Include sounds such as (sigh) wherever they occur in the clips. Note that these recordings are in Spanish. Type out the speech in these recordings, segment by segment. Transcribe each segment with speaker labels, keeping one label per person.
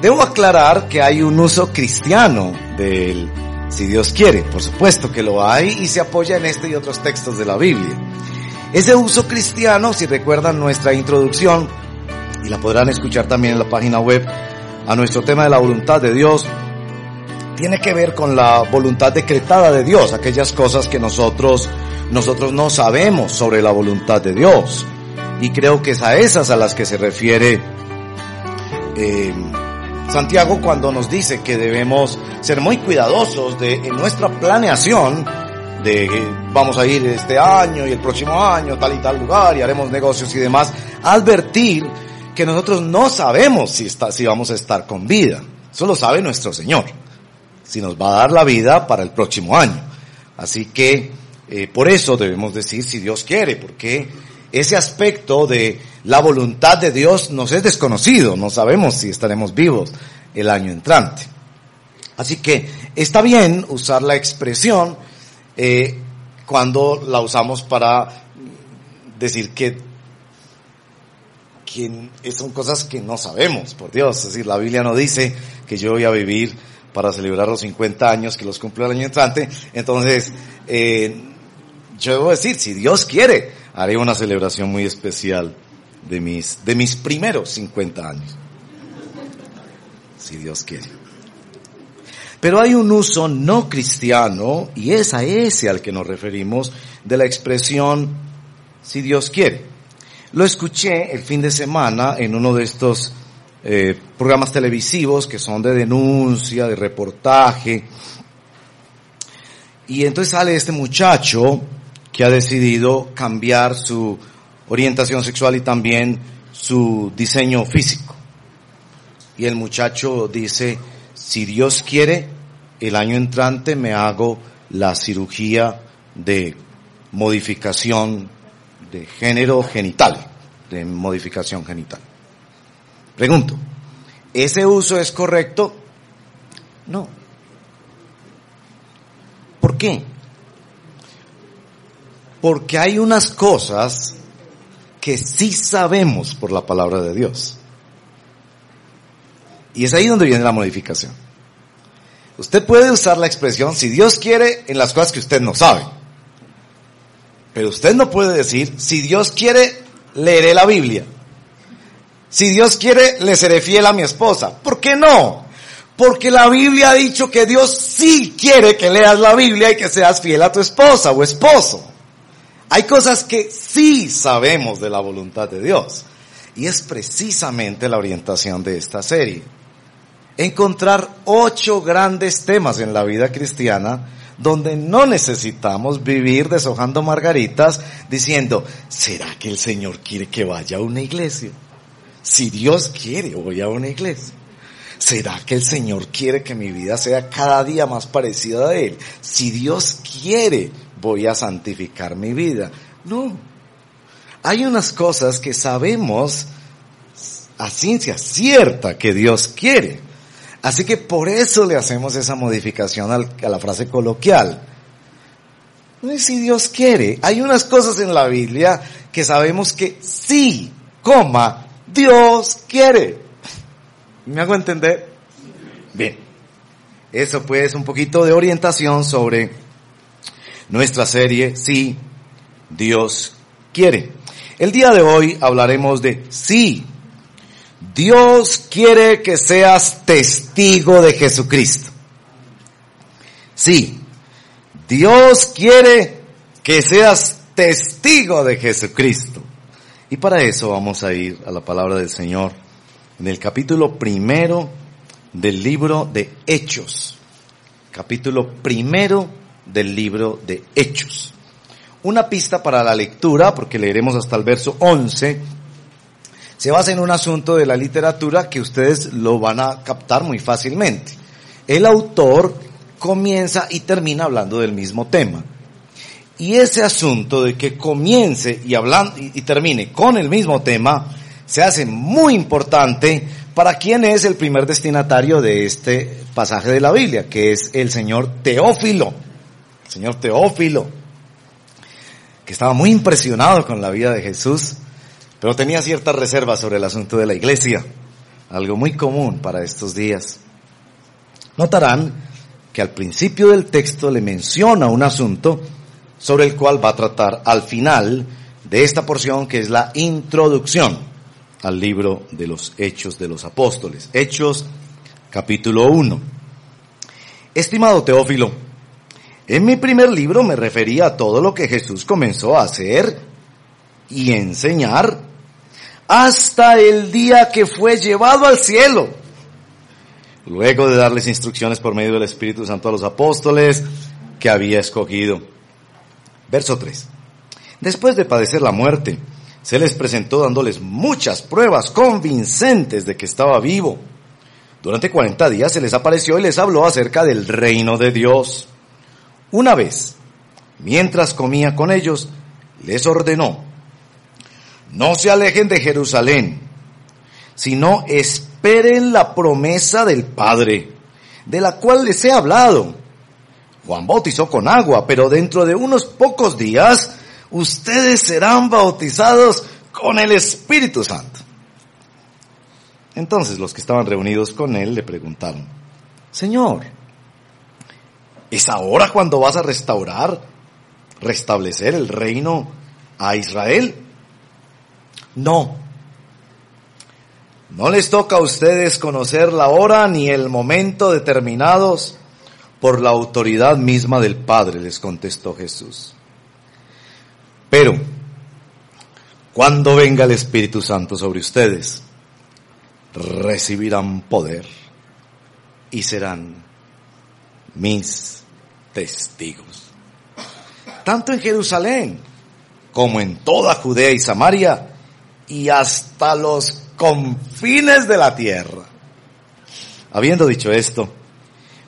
Speaker 1: Debo aclarar que hay un uso cristiano del si Dios quiere, por supuesto que lo hay y se apoya en este y otros textos de la Biblia. Ese uso cristiano, si recuerdan nuestra introducción, y la podrán escuchar también en la página web, a nuestro tema de la voluntad de Dios, tiene que ver con la voluntad decretada de Dios, aquellas cosas que nosotros, nosotros no sabemos sobre la voluntad de Dios. Y creo que es a esas a las que se refiere eh, Santiago cuando nos dice que debemos ser muy cuidadosos de nuestra planeación de vamos a ir este año y el próximo año tal y tal lugar y haremos negocios y demás, advertir que nosotros no sabemos si está, si vamos a estar con vida. Eso lo sabe nuestro Señor. Si nos va a dar la vida para el próximo año. Así que eh, por eso debemos decir si Dios quiere, porque ese aspecto de la voluntad de Dios nos es desconocido, no sabemos si estaremos vivos el año entrante. Así que está bien usar la expresión eh, cuando la usamos para decir que, que son cosas que no sabemos, por Dios. Es decir, la Biblia no dice que yo voy a vivir para celebrar los 50 años que los cumplo el año entrante. Entonces, eh, yo debo decir, si Dios quiere, haré una celebración muy especial de mis, de mis primeros 50 años. Si Dios quiere. Pero hay un uso no cristiano, y es a ese al que nos referimos, de la expresión si Dios quiere. Lo escuché el fin de semana en uno de estos eh, programas televisivos que son de denuncia, de reportaje, y entonces sale este muchacho que ha decidido cambiar su orientación sexual y también su diseño físico. Y el muchacho dice, si Dios quiere, el año entrante me hago la cirugía de modificación de género genital, de modificación genital. Pregunto, ¿ese uso es correcto? No. ¿Por qué? Porque hay unas cosas que sí sabemos por la palabra de Dios. Y es ahí donde viene la modificación. Usted puede usar la expresión, si Dios quiere, en las cosas que usted no sabe. Pero usted no puede decir, si Dios quiere, leeré la Biblia. Si Dios quiere, le seré fiel a mi esposa. ¿Por qué no? Porque la Biblia ha dicho que Dios sí quiere que leas la Biblia y que seas fiel a tu esposa o esposo. Hay cosas que sí sabemos de la voluntad de Dios. Y es precisamente la orientación de esta serie. Encontrar ocho grandes temas en la vida cristiana donde no necesitamos vivir deshojando margaritas diciendo, ¿será que el Señor quiere que vaya a una iglesia? Si Dios quiere, voy a una iglesia. ¿Será que el Señor quiere que mi vida sea cada día más parecida a Él? Si Dios quiere, voy a santificar mi vida. No. Hay unas cosas que sabemos a ciencia cierta que Dios quiere. Así que por eso le hacemos esa modificación a la frase coloquial. Si Dios quiere, hay unas cosas en la Biblia que sabemos que sí, coma, Dios quiere. ¿Me hago entender? Bien. Eso pues un poquito de orientación sobre nuestra serie Sí, Dios quiere. El día de hoy hablaremos de sí. Dios quiere que seas testigo de Jesucristo. Sí, Dios quiere que seas testigo de Jesucristo. Y para eso vamos a ir a la palabra del Señor en el capítulo primero del libro de Hechos. Capítulo primero del libro de Hechos. Una pista para la lectura, porque leeremos hasta el verso 11. se basa en un asunto de la literatura que ustedes lo van a captar muy fácilmente. El autor comienza y termina hablando del mismo tema. Y ese asunto de que comience y, hablando, y termine con el mismo tema se hace muy importante para quien es el primer destinatario de este pasaje de la Biblia, que es el señor Teófilo. Señor Teófilo, que estaba muy impresionado con la vida de Jesús, pero tenía ciertas reservas sobre el asunto de la iglesia, algo muy común para estos días. Notarán que al principio del texto le menciona un asunto sobre el cual va a tratar al final de esta porción que es la introducción al libro de los Hechos de los Apóstoles. Hechos capítulo 1. Estimado Teófilo, en mi primer libro me refería a todo lo que Jesús comenzó a hacer y enseñar hasta el día que fue llevado al cielo. Luego de darles instrucciones por medio del Espíritu Santo a los apóstoles que había escogido. Verso 3. Después de padecer la muerte, se les presentó dándoles muchas pruebas convincentes de que estaba vivo. Durante 40 días se les apareció y les habló acerca del reino de Dios. Una vez, mientras comía con ellos, les ordenó, no se alejen de Jerusalén, sino esperen la promesa del Padre, de la cual les he hablado Juan bautizó con agua, pero dentro de unos pocos días ustedes serán bautizados con el Espíritu Santo. Entonces los que estaban reunidos con él le preguntaron, Señor, ¿es ahora cuando vas a restaurar, restablecer el reino a Israel? No. No les toca a ustedes conocer la hora ni el momento determinados por la autoridad misma del Padre, les contestó Jesús. Pero, cuando venga el Espíritu Santo sobre ustedes, recibirán poder y serán mis testigos. Tanto en Jerusalén como en toda Judea y Samaria y hasta los confines de la tierra. Habiendo dicho esto,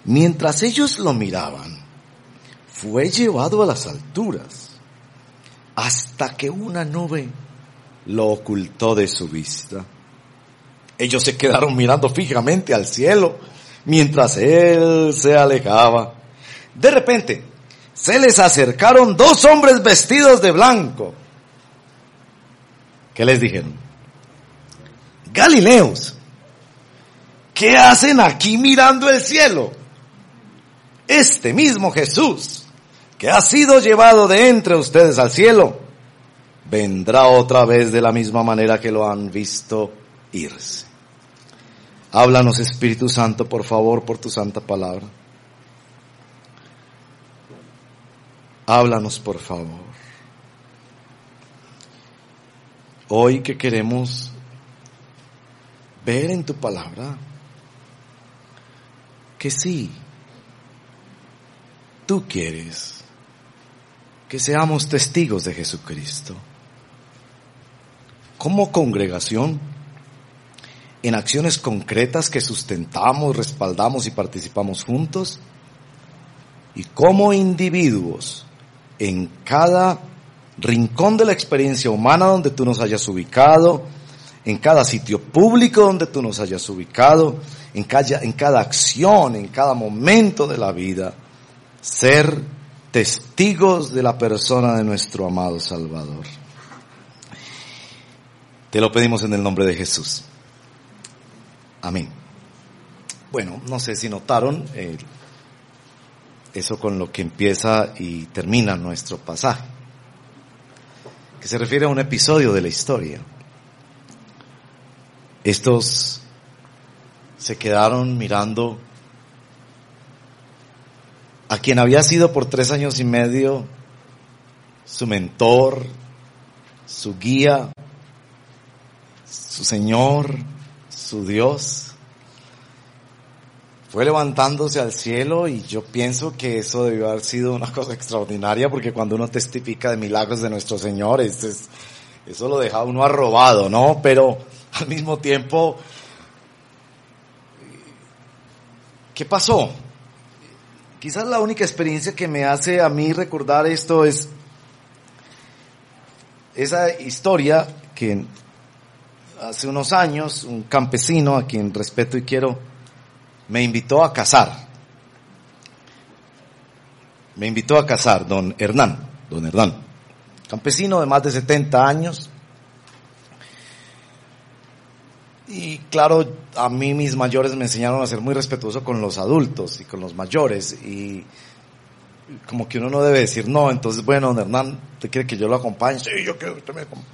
Speaker 1: Mientras ellos lo miraban, fue llevado a las alturas hasta que una nube lo ocultó de su vista. Ellos se quedaron mirando fijamente al cielo mientras él se alejaba. De repente, se les acercaron dos hombres vestidos de blanco. ¿Qué les dijeron? Galileos, ¿qué hacen aquí mirando el cielo? este mismo Jesús, que ha sido llevado de entre ustedes al cielo, vendrá otra vez de la misma manera que lo han visto irse. Háblanos Espíritu Santo, por favor, por tu santa palabra. Háblanos, por favor. Hoy que queremos ver en tu palabra que sí, tú quieres que seamos testigos de Jesucristo. Como congregación, en acciones concretas que sustentamos, respaldamos y participamos juntos, y como individuos, en cada rincón de la experiencia humana donde tú nos hayas ubicado, en cada sitio público donde tú nos hayas ubicado, en cada, en cada acción, en cada momento de la vida, ser testigos de la persona de nuestro amado Salvador. Te lo pedimos en el nombre de Jesús. Amén. Bueno, no sé si notaron eh, eso con lo que empieza y termina nuestro pasaje, que se refiere a un episodio de la historia. Estos se quedaron mirando a quien había sido por tres años y medio su mentor, su guía, su Señor, su Dios. Fue levantándose al cielo y yo pienso que eso debió haber sido una (laughs) cosa extraordinaria porque cuando uno testifica de milagros de nuestro Señor, eso lo deja uno arrobado, ¿no? Pero (laughs) al mismo tiempo, ¿qué pasó? Quizás la única experiencia que me hace a mí recordar esto es esa historia que hace unos años un campesino a quien respeto y quiero me invitó a casar. Me invitó a casar, don Hernán, don Hernán, campesino de más de 70 años. Y claro, a mí mis mayores me enseñaron a ser muy respetuoso con los adultos y con los mayores. Y como que uno no debe decir no. Entonces, bueno, don Hernán, ¿usted quiere que yo lo acompañe? Sí, yo quiero que usted me acompañe.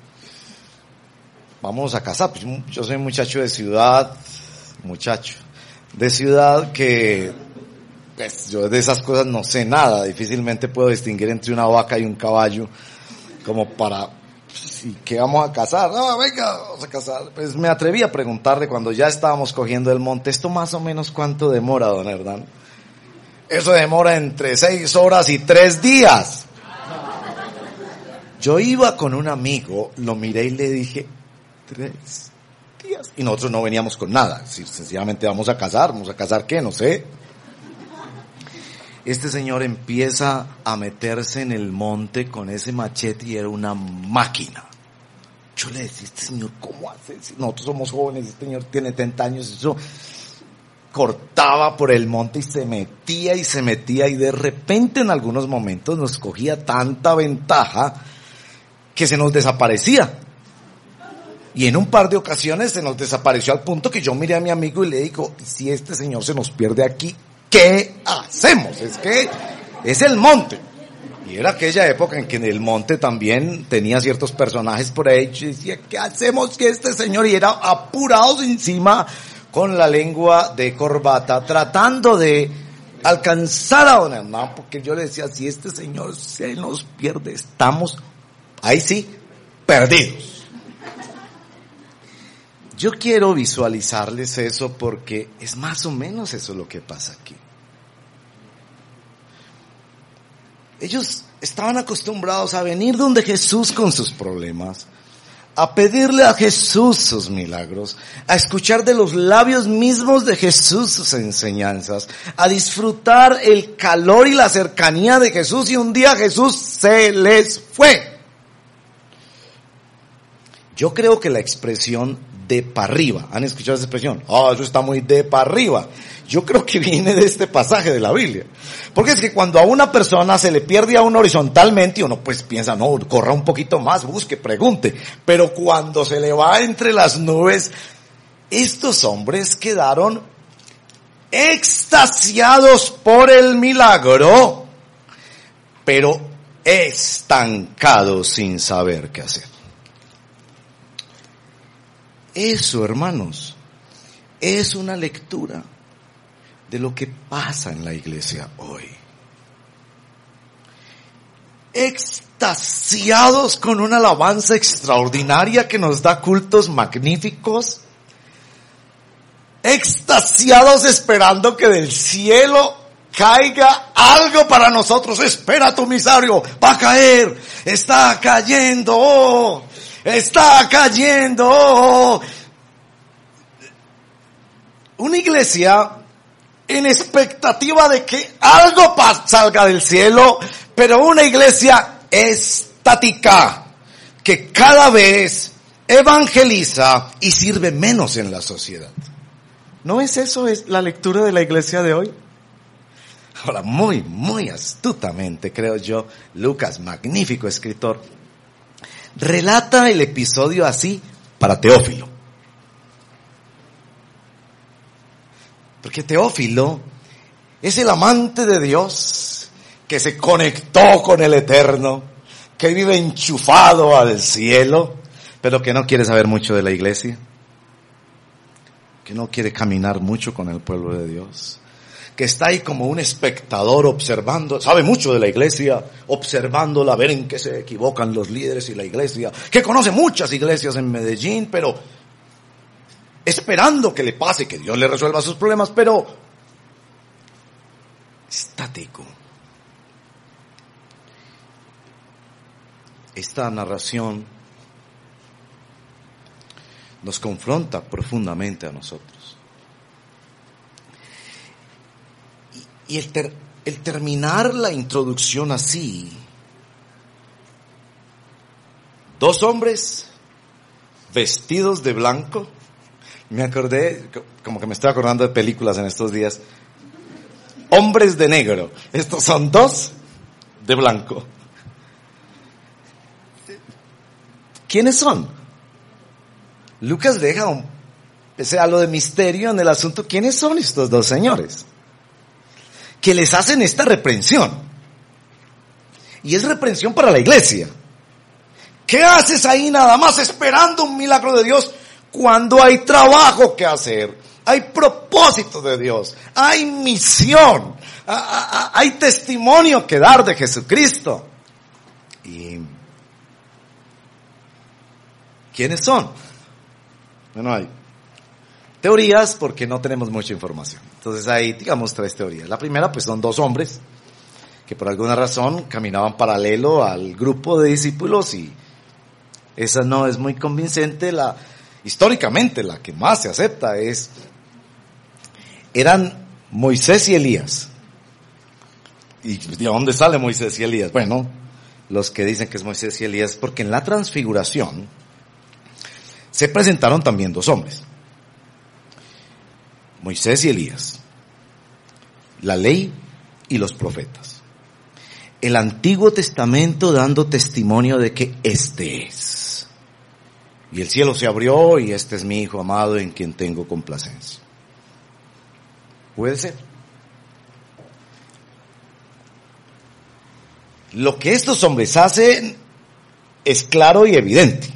Speaker 1: Vamos a casar. Pues yo soy muchacho de ciudad, muchacho de ciudad que pues, yo de esas cosas no sé nada, difícilmente puedo distinguir entre una vaca y un caballo como para ¿y qué vamos a casar? No, venga, vamos a casar. Pues me atreví a preguntarle cuando ya estábamos cogiendo el monte, ¿esto más o menos cuánto demora, don Hernán? Eso demora entre seis horas y tres días. Yo iba con un amigo, lo miré y le dije, tres Y nosotros no veníamos con nada. Si sencillamente vamos a casar, vamos a casar qué, no sé. Este señor empieza a meterse en el monte con ese machete y era una máquina. Yo le decía, este señor, ¿cómo hace? nosotros somos jóvenes, este señor tiene 30 años, eso cortaba por el monte y se metía y se metía y de repente en algunos momentos nos cogía tanta ventaja que se nos desaparecía. Y en un par de ocasiones se nos desapareció al punto que yo miré a mi amigo y le digo, si este señor se nos pierde aquí, ¿qué hacemos? Es que es el monte. Y era aquella época en que el monte también tenía ciertos personajes por ahí. Y decía, ¿qué hacemos que este señor? Y era apurados encima con la lengua de corbata, tratando de alcanzar a don Hernán, porque yo le decía, si este señor se nos pierde, estamos, ahí sí, perdidos. Yo quiero visualizarles eso porque es más o menos eso lo que pasa aquí. Ellos estaban acostumbrados a venir donde Jesús con sus problemas, a pedirle a Jesús sus milagros, a escuchar de los labios mismos de Jesús sus enseñanzas, a disfrutar el calor y la cercanía de Jesús y un día Jesús se les fue. Yo creo que la expresión de para arriba. ¿Han escuchado esa expresión? Ah, eso está muy de para arriba. Yo creo que (laughs) viene de este pasaje de la Biblia. Porque es que cuando a una persona se le pierde a uno horizontalmente, uno pues piensa, no, corra un poquito más, busque, pregunte. Pero cuando se le va entre las nubes, estos hombres quedaron extasiados por el milagro, pero estancados sin saber qué hacer. Eso, hermanos, es una lectura de lo que pasa en la iglesia hoy. Extasiados con una alabanza extraordinaria que nos da cultos magníficos. Extasiados esperando que del cielo caiga algo para nosotros. Espera tu misario, va a caer, está cayendo está cayendo. Una iglesia en expectativa de que algo salga del cielo, pero una iglesia estática que cada vez evangeliza y sirve menos en la sociedad. ¿No es eso es la lectura de la iglesia de hoy? Ahora, muy, muy astutamente, creo yo, Lucas, magnífico escritor, relata el episodio así para Teófilo. Porque Teófilo es el amante de Dios que se conectó con el Eterno, que vive enchufado al cielo, pero que no quiere saber mucho de la iglesia, que no quiere caminar mucho con el pueblo de Dios que está ahí como un espectador observando, sabe mucho de la iglesia, observándola, ver en qué se equivocan los líderes y la iglesia, que conoce muchas iglesias en Medellín, pero esperando que le pase, que Dios le resuelva sus problemas, pero estático. Esta narración nos confronta profundamente a nosotros. Y, el, el terminar la introducción así, dos hombres vestidos de blanco, me acordé, como que me estoy acordando de películas en estos días, hombres de negro, estos son dos de blanco. ¿Quiénes son? Lucas deja un, ese halo de misterio en el asunto. ¿Quiénes son estos dos señores? Que les hacen esta reprensión. Y es reprensión para la iglesia. ¿Qué haces ahí nada más esperando un milagro de Dios cuando hay trabajo que hacer? Hay propósito de Dios, hay misión, hay testimonio que dar de Jesucristo. ¿Y quiénes son? Bueno, hay teorías porque no tenemos mucha información. Entonces hay, digamos, tres teorías. La primera, pues son dos hombres que por alguna razón caminaban paralelo al grupo de discípulos y esa no es muy convincente. La, históricamente la que más se acepta es, eran Moisés y Elías. ¿Y de dónde sale Moisés y Elías? Bueno, los que dicen que es Moisés y Elías, porque en la transfiguración se presentaron también dos hombres. Moisés y Elías. La ley y los profetas. El Antiguo Testamento dando testimonio de que este es. Y el cielo se abrió y este es mi Hijo amado en quien tengo complacencia. Puede ser. Lo que estos hombres hacen es claro y evidente.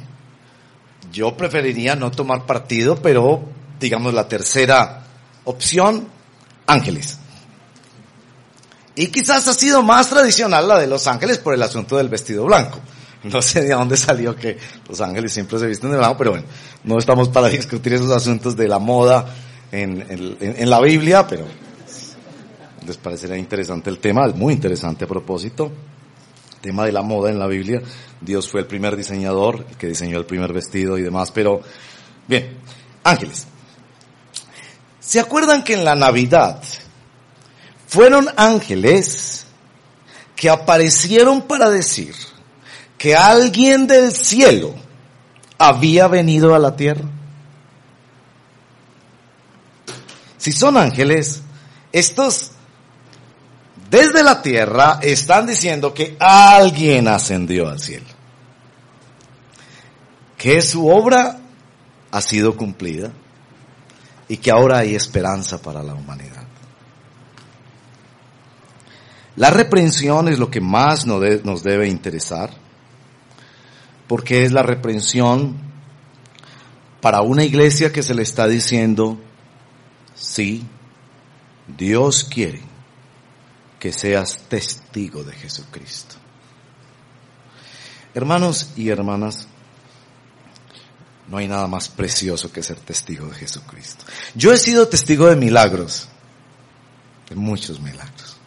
Speaker 1: Yo preferiría no tomar partido, pero digamos la tercera opción, ángeles. Y quizás ha sido más tradicional la de los ángeles por el asunto del vestido blanco. No sé de dónde salió que los ángeles siempre se visten de blanco, pero bueno, no estamos para (laughs) discutir esos asuntos de la moda en, en la Biblia, pero les parecerá interesante el tema, es muy interesante a propósito tema de la moda en la Biblia. Dios fue el primer diseñador, el que diseñó el primer vestido y demás, pero bien, ángeles. ¿Se acuerdan que en la Navidad fueron ángeles que aparecieron para decir que alguien del cielo había venido a la tierra? Si son ángeles, estos desde la tierra están diciendo que alguien ascendió al cielo. Que su obra ha sido cumplida y que ahora hay esperanza para la humanidad. La reprensión es lo que más nos debe interesar, porque es la reprensión para una iglesia que se le está diciendo, sí, Dios quiere que seas testigo de Jesucristo. Hermanos y hermanas, no hay nada más precioso que ser testigo de Jesucristo. Yo he sido testigo de milagros, de muchos milagros.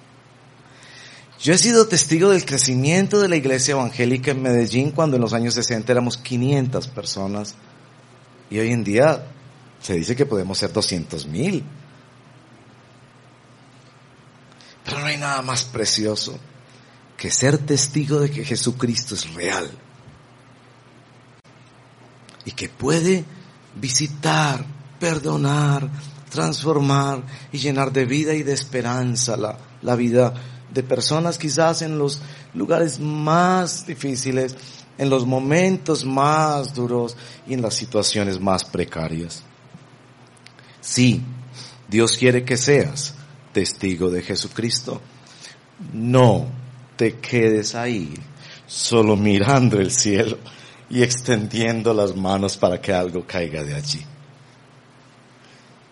Speaker 1: Yo he sido testigo del crecimiento de la iglesia evangélica en Medellín cuando en los años 60 éramos 500 personas y hoy en día se dice que podemos ser 200 mil. Pero no hay nada más precioso que ser testigo de que Jesucristo es real y que puede visitar, perdonar, transformar y llenar de vida y de esperanza la, la vida de personas quizás en los lugares más difíciles, en los momentos más duros y en las situaciones más precarias. Sí, Dios quiere que seas testigo de Jesucristo. No te quedes ahí solo mirando el cielo y extendiendo las manos para que algo caiga de allí.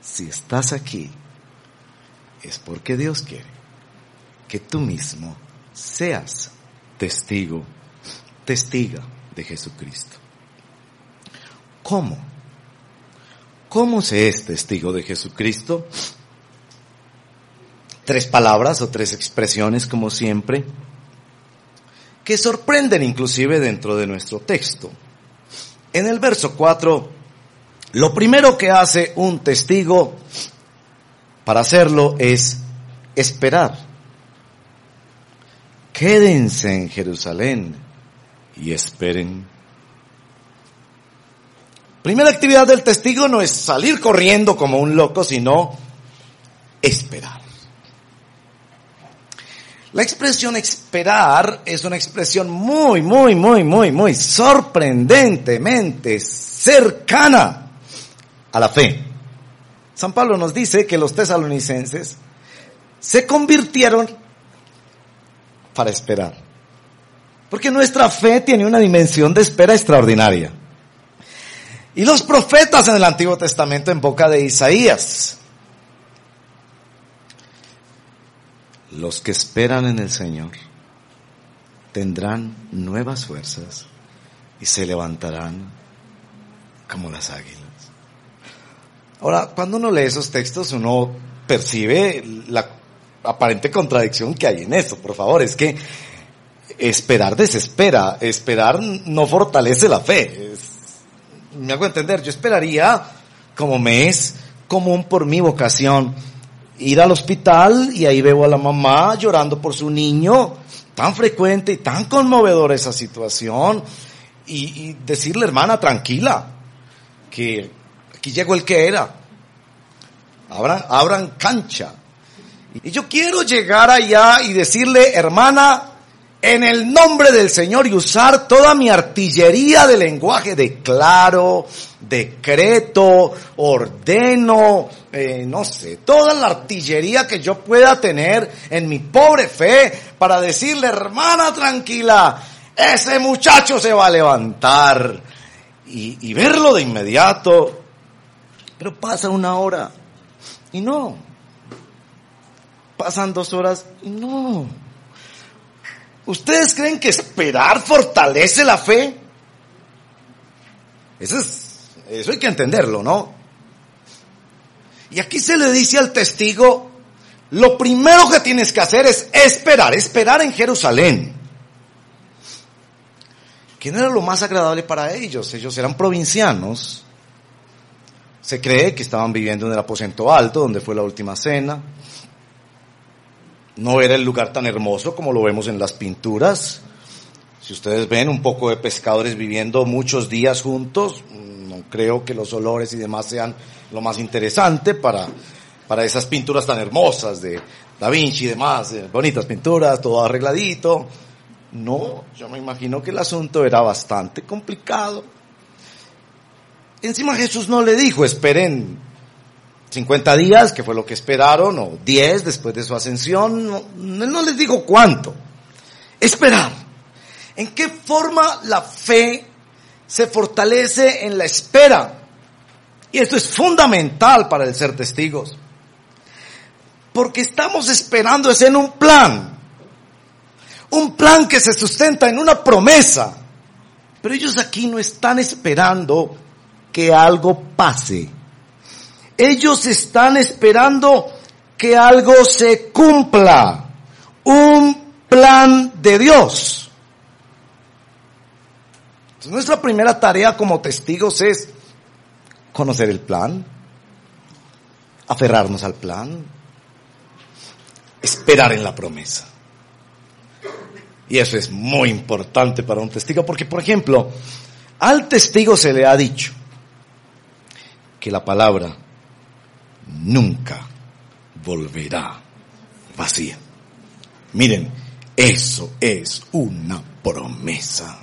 Speaker 1: Si estás aquí, es porque Dios quiere que tú mismo seas testigo, testiga de Jesucristo. ¿Cómo? ¿Cómo se es testigo de Jesucristo? tres palabras o tres expresiones como siempre, que sorprenden inclusive dentro de nuestro texto. En el verso 4 Lo primero que hace un testigo para hacerlo es esperar. Quédense en Jerusalén y esperen. Primera actividad del testigo no es salir corriendo como un loco, sino esperar. La expresión esperar es una expresión muy, muy, muy, muy, muy sorprendentemente cercana a la fe. San Pablo nos dice que los tesalonicenses se convirtieron para esperar. Porque nuestra fe tiene una dimensión de espera extraordinaria. Y los profetas en el Antiguo Testamento en boca de Isaías. Los que esperan en el Señor tendrán nuevas fuerzas y se levantarán como las águilas. Ahora, cuando uno lee esos textos, uno percibe la aparente contradicción que hay en eso. Por favor, es que esperar desespera, esperar no fortalece la fe. me hago entender, yo esperaría, como me es común por mi vocación, ir al hospital y ahí veo a la mamá llorando por su niño, tan frecuente y tan conmovedora esa situación, y, decirle, hermana, tranquila, que Aquí llegó el que era. Abran, abran cancha. Y yo quiero llegar allá y decirle, hermana, en el nombre del Señor y usar toda mi artillería de lenguaje, declaro, decreto, ordeno, eh, no sé, toda la artillería que yo pueda tener en mi pobre fe para decirle, hermana, tranquila, ese muchacho se va a levantar y, y verlo de inmediato pero pasa una hora y no. Pasan dos horas y no. ¿Ustedes creen que esperar fortalece la fe? Eso es, eso hay que entenderlo, ¿no? Y aquí se le dice al testigo, lo primero que tienes que hacer es esperar, esperar en Jerusalén. ¿Quién era lo más agradable para ellos? Ellos eran provincianos se cree que estaban viviendo en el aposento alto, donde fue la última cena. No era el lugar tan hermoso como lo vemos en las pinturas. Si ustedes ven un poco de pescadores viviendo muchos días juntos, no creo que los olores y demás sean lo más interesante para, para esas pinturas tan hermosas de Da Vinci y demás, bonitas pinturas, todo arregladito. No, yo me imagino que el asunto era bastante complicado. Encima Jesús no le dijo, esperen 50 días, que fue lo que esperaron, o 10 después de su ascensión. No, les dijo cuánto. Esperar. ¿En qué forma la fe se fortalece en la espera? Y esto es fundamental para el ser testigos. Porque estamos esperando es en un plan. Un plan que se sustenta en una promesa. Pero ellos aquí no están esperando que algo pase. Ellos están esperando que algo se cumpla. Un plan de Dios. Entonces, nuestra primera tarea como testigos es conocer el plan, aferrarnos al plan, esperar en la promesa. Y eso es muy importante para un testigo porque, por ejemplo, al testigo se le ha dicho, que la palabra nunca volverá vacía. Miren, eso es una promesa.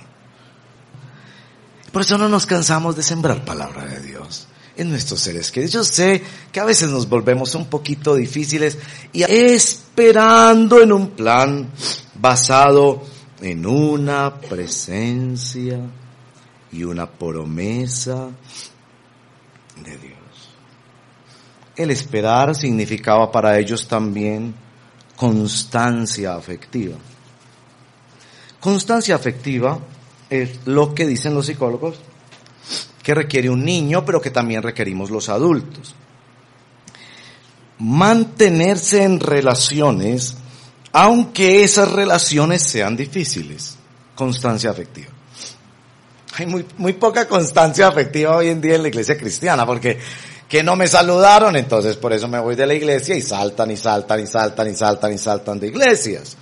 Speaker 1: Por eso no nos cansamos de sembrar palabra de Dios en nuestros seres queridos. Yo sé que a veces nos volvemos un poquito difíciles y esperando en un plan basado en una presencia y una promesa de Dios. El esperar significaba para ellos también constancia afectiva. Constancia afectiva es lo que dicen los psicólogos que requiere un niño, pero que también requerimos los adultos. Mantenerse en relaciones, aunque esas relaciones sean difíciles. Constancia afectiva. Hay muy, muy poca constancia afectiva hoy en día en la iglesia cristiana, porque que no me saludaron, entonces por eso me voy de la iglesia y saltan y saltan y saltan y saltan y saltan de iglesias.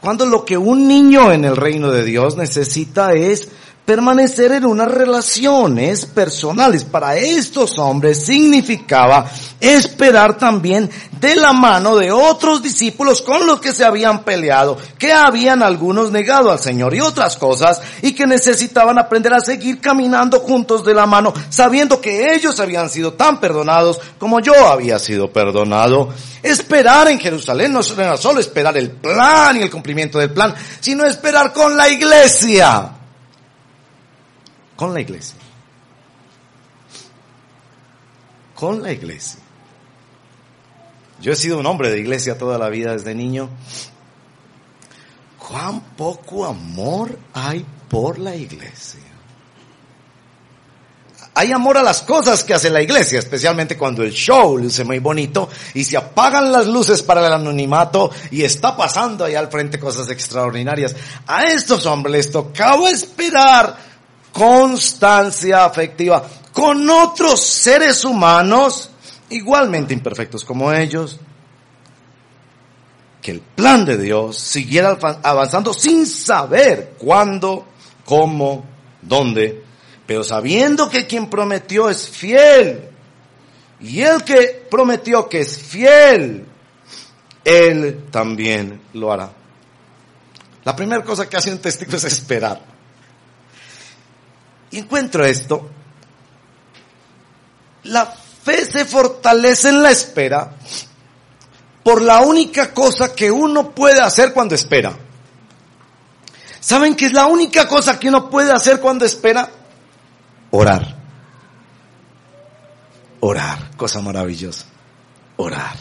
Speaker 1: Cuando lo que un niño en el reino de Dios necesita es permanecer en unas relaciones personales. Para estos hombres significaba esperar también de la mano de otros discípulos con los que se habían peleado, que habían algunos negado al Señor y otras cosas, y que necesitaban aprender a seguir caminando juntos de la mano, sabiendo que ellos habían sido tan perdonados como yo había sido perdonado. Esperar en Jerusalén no era solo esperar el plan y el cumplimiento del plan, sino esperar con la iglesia con la iglesia. Con la iglesia. Yo he sido un hombre de iglesia toda la vida desde niño. ¿Cuán poco amor hay por la iglesia? Hay amor a las cosas que hace la iglesia, especialmente cuando el show luce muy bonito y se apagan las luces para el anonimato y está pasando ahí al frente cosas extraordinarias. A estos hombres les tocaba esperar constancia afectiva con otros seres humanos igualmente imperfectos como ellos. Que el plan de Dios siguiera avanzando sin saber cuándo, cómo, dónde, pero sabiendo que quien prometió es fiel. Y el que prometió que es fiel, él también lo hará. La primera cosa que hace un testigo es esperar. Encuentro esto. La fe se fortalece en la espera por la única cosa que uno puede hacer cuando espera. ¿Saben qué es la única cosa que uno puede hacer cuando espera? Orar. Orar, cosa maravillosa. Orar.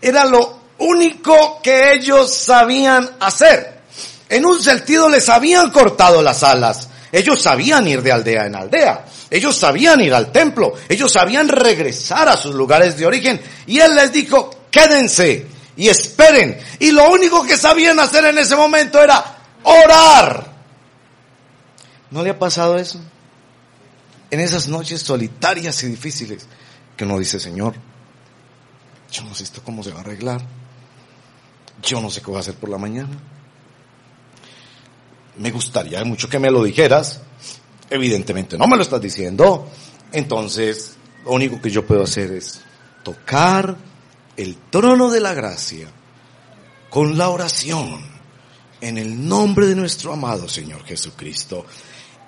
Speaker 1: Era lo único que ellos sabían hacer. En un sentido les habían cortado las alas. Ellos sabían ir de aldea en aldea. Ellos sabían ir al templo. Ellos sabían regresar a sus lugares de origen. Y Él les dijo, quédense y esperen. Y lo único que sabían hacer en ese momento era orar. ¿No le ha pasado eso? En esas noches solitarias y difíciles que uno dice, Señor, yo no sé esto cómo se va a arreglar. Yo no sé qué voy a hacer por la mañana me gustaría mucho que me lo dijeras. Evidentemente no me lo estás diciendo. Entonces, lo único que yo puedo hacer es tocar el trono de la gracia con la oración en el nombre de nuestro amado Señor Jesucristo.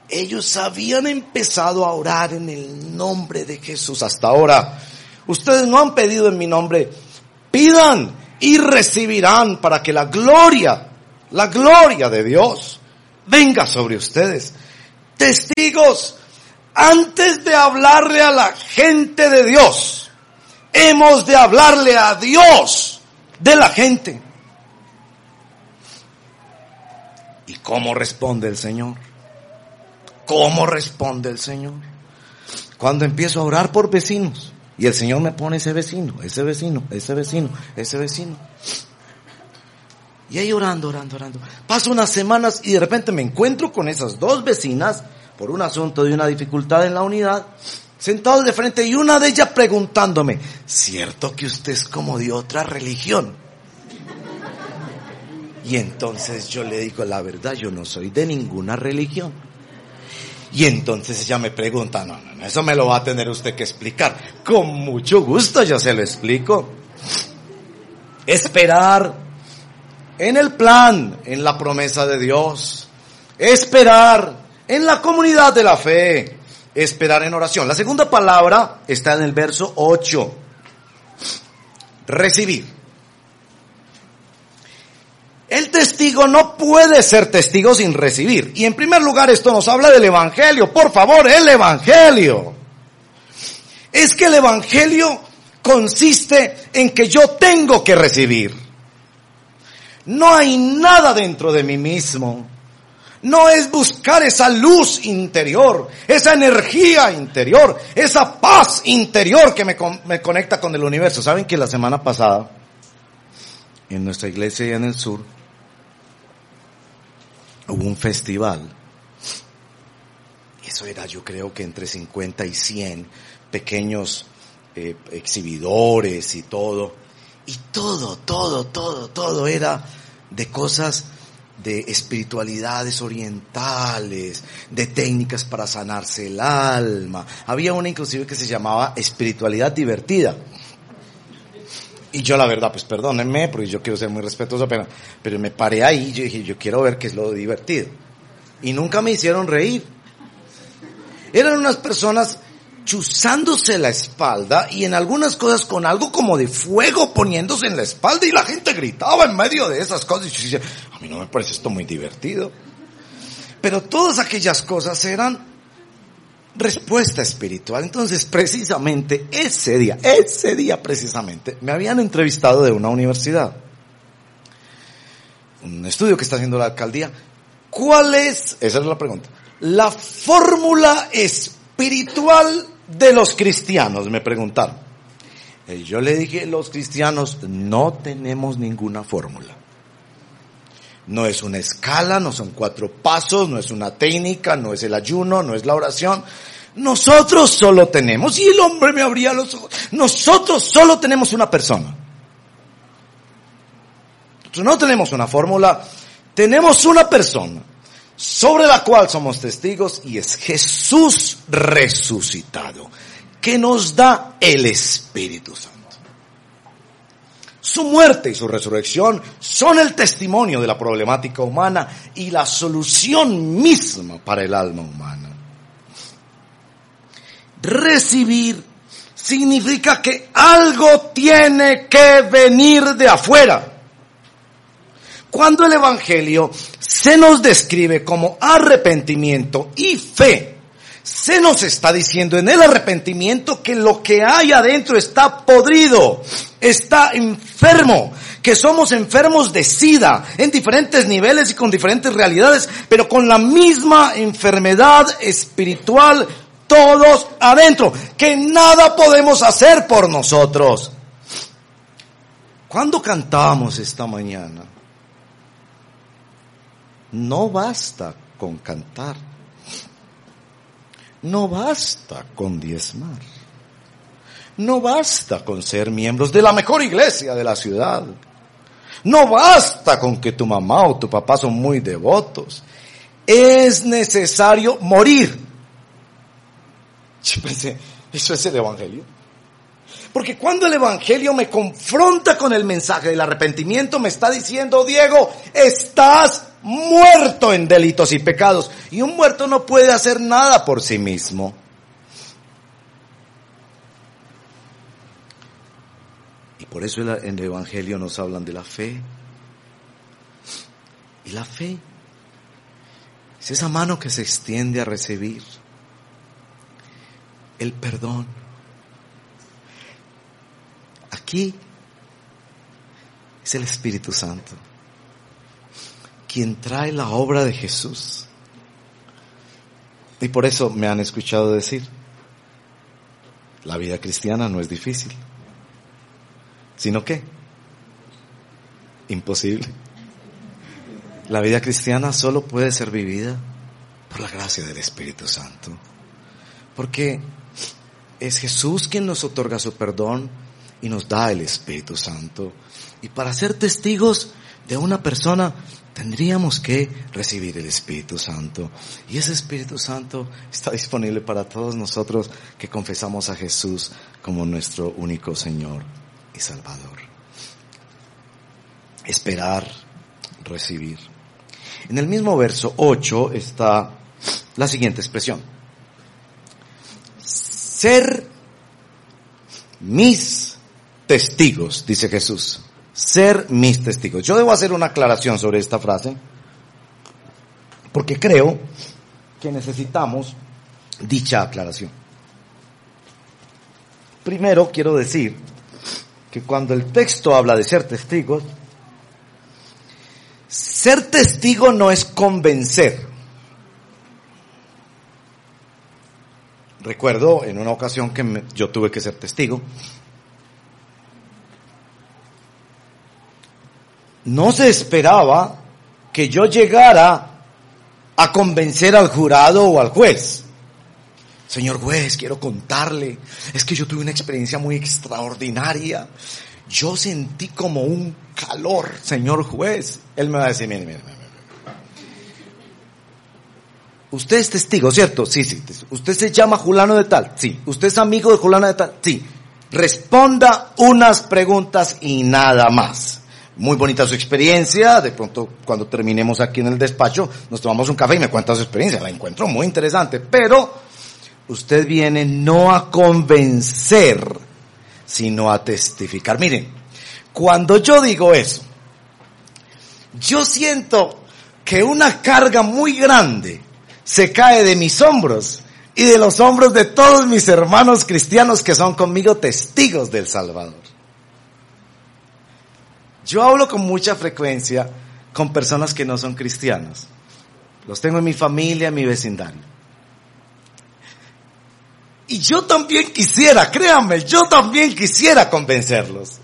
Speaker 1: Ellos habían empezado a orar en el nombre de Jesús hasta ahora. Ustedes no han pedido en mi nombre. Pidan y recibirán para que la gloria, la gloria de Dios venga sobre ustedes. Testigos, antes de hablarle a la gente de Dios, hemos de hablarle a Dios de la gente. ¿Y cómo responde el Señor? ¿Cómo responde el Señor? Cuando empiezo a orar por vecinos y el Señor me pone ese vecino, ese vecino, ese vecino, ese vecino. Y ahí orando, orando, orando. Paso unas semanas y de repente me encuentro con esas dos vecinas por un asunto de una dificultad en la unidad, sentados de frente y una de ellas preguntándome, ¿cierto que usted es como de otra religión? Y entonces yo le digo, la verdad, yo no soy de ninguna religión. Y entonces ella me pregunta, no, no, no, eso me lo va a tener usted que explicar. Con mucho gusto yo se lo explico. Esperar en el plan, en la promesa de Dios. Esperar en la comunidad de la fe. Esperar en oración. La segunda palabra está en el verso 8. Recibir. El testigo no puede ser testigo sin recibir. Y en primer lugar esto nos habla del Evangelio. Por favor, el Evangelio. Es que el Evangelio consiste en que yo tengo que recibir. No hay nada dentro de mí mismo. No es buscar esa luz interior, esa energía interior, esa paz interior que me, me conecta con el universo. ¿Saben que la semana pasada, en nuestra iglesia y en el sur, hubo un festival Eso era yo creo que entre 50 y 100 pequeños eh, exhibidores y todo. Y todo, todo, todo, todo era de cosas de espiritualidades orientales, de técnicas para sanarse el alma. Había una inclusive que se llamaba espiritualidad divertida. Y yo la verdad, pues perdónenme, porque yo quiero ser muy respetuoso, pero, pero me paré ahí y yo dije, yo quiero ver qué es lo divertido. Y nunca me hicieron reír. Eran unas personas chuzándose la espalda y en algunas cosas con algo como de fuego poniéndose en la espalda y la gente gritaba en medio de esas cosas. Y yo decía, a mí no me parece esto muy divertido. Pero todas aquellas cosas eran respuesta espiritual. Entonces, precisamente ese día, ese día precisamente, me habían entrevistado de una universidad. Un estudio que está haciendo la alcaldía. ¿Cuál es, esa es la pregunta, la fórmula espiritual de los cristianos, me preguntaron. Y yo le dije, los cristianos no tenemos ninguna fórmula. No es una escala, no son cuatro pasos, no es una técnica, no es el ayuno, no es la oración. Nosotros solo tenemos, y el hombre me abría los ojos, nosotros solo tenemos una persona. No tenemos una fórmula, tenemos una persona sobre la cual somos testigos y es Jesús resucitado, que nos da el Espíritu Santo. Su muerte y su resurrección son el testimonio de la problemática humana y la solución misma para el alma humana. Recibir significa que algo tiene que venir de afuera cuando el Evangelio se nos describe como arrepentimiento y fe, se nos está diciendo en el arrepentimiento que lo que hay adentro está podrido, está enfermo, que somos enfermos de sida en diferentes niveles y con diferentes realidades, pero con la misma enfermedad espiritual todos adentro, que nada podemos hacer por nosotros. ¿Cuándo cantamos esta mañana? No basta con cantar. No basta con diezmar. No basta con ser miembros de la mejor iglesia de la ciudad. No basta con que tu mamá o tu papá son muy devotos. Es necesario morir. Yo pensé, ¿eso es el Evangelio? Porque cuando el Evangelio me confronta con el mensaje del arrepentimiento, me está diciendo, Diego, estás muerto en delitos y pecados. Y un muerto no puede hacer nada por sí mismo. Y por eso en el Evangelio nos hablan de la fe. Y la fe es esa mano que se extiende a recibir el perdón. Aquí es el Espíritu Santo quien trae la obra de Jesús. Y por eso me han escuchado decir, la vida cristiana no es difícil, sino que imposible. La vida cristiana solo puede ser vivida por la gracia del Espíritu Santo, porque es Jesús quien nos otorga su perdón y nos da el Espíritu Santo. Y para ser testigos de una persona tendríamos que recibir el Espíritu Santo. Y ese Espíritu Santo está disponible para todos nosotros que confesamos a Jesús como nuestro único Señor y Salvador. Esperar, recibir. En el mismo verso 8 está la siguiente expresión. Ser mis testigos, dice Jesús ser mis testigos. Yo debo hacer una aclaración sobre esta frase, porque creo que necesitamos dicha aclaración. Primero quiero decir que cuando el texto habla de ser testigos, ser testigo no es convencer. Recuerdo en una ocasión que yo tuve que ser testigo no se esperaba que yo llegara a convencer al jurado o al juez. Señor juez, quiero contarle, es que yo tuve una experiencia muy extraordinaria. Yo sentí como un calor, señor juez. Él me va a decir, mire, mire, mire. Usted es testigo, ¿cierto? Sí, sí. Usted se llama Julano de tal. Sí. Usted es amigo de Julano de tal. Sí. Responda unas preguntas y nada más. Muy bonita su experiencia. De pronto, cuando terminemos aquí en el despacho, nos tomamos un café y me cuenta su experiencia. La encuentro muy interesante. Pero usted viene no a convencer, sino a testificar. Miren, cuando yo digo eso, yo siento que una carga muy grande se cae de mis hombros y de los hombros de todos mis hermanos cristianos que son conmigo testigos del Salvador. Yo hablo con mucha frecuencia con personas que no son cristianos. Los tengo en mi familia, en mi vecindario. Y yo también quisiera, créanme, yo también quisiera convencerlos.